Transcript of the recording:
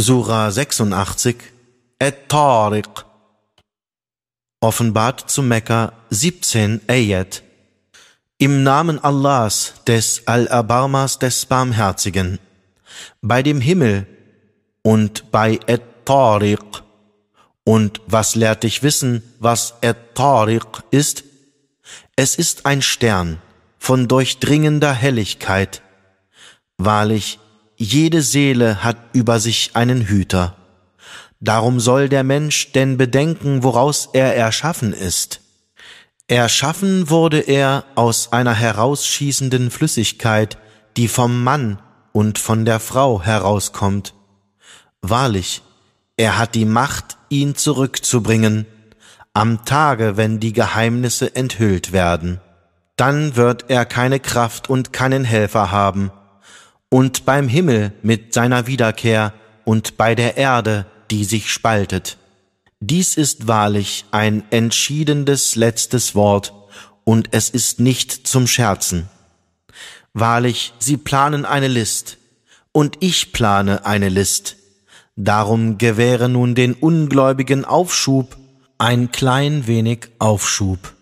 Surah 86 At-Tariq Offenbart zu Mekka 17 Ayat Im Namen Allahs, des Al-Abarmas, des Barmherzigen, bei dem Himmel und bei At-Tariq. Und was lehrt dich wissen, was At-Tariq ist? Es ist ein Stern von durchdringender Helligkeit. Wahrlich, jede Seele hat über sich einen Hüter. Darum soll der Mensch denn bedenken, woraus er erschaffen ist. Erschaffen wurde er aus einer herausschießenden Flüssigkeit, die vom Mann und von der Frau herauskommt. Wahrlich, er hat die Macht, ihn zurückzubringen, am Tage, wenn die Geheimnisse enthüllt werden. Dann wird er keine Kraft und keinen Helfer haben, und beim Himmel mit seiner Wiederkehr und bei der Erde, die sich spaltet. Dies ist wahrlich ein entschiedendes letztes Wort, und es ist nicht zum Scherzen. Wahrlich, sie planen eine List, und ich plane eine List. Darum gewähre nun den Ungläubigen Aufschub, ein klein wenig Aufschub.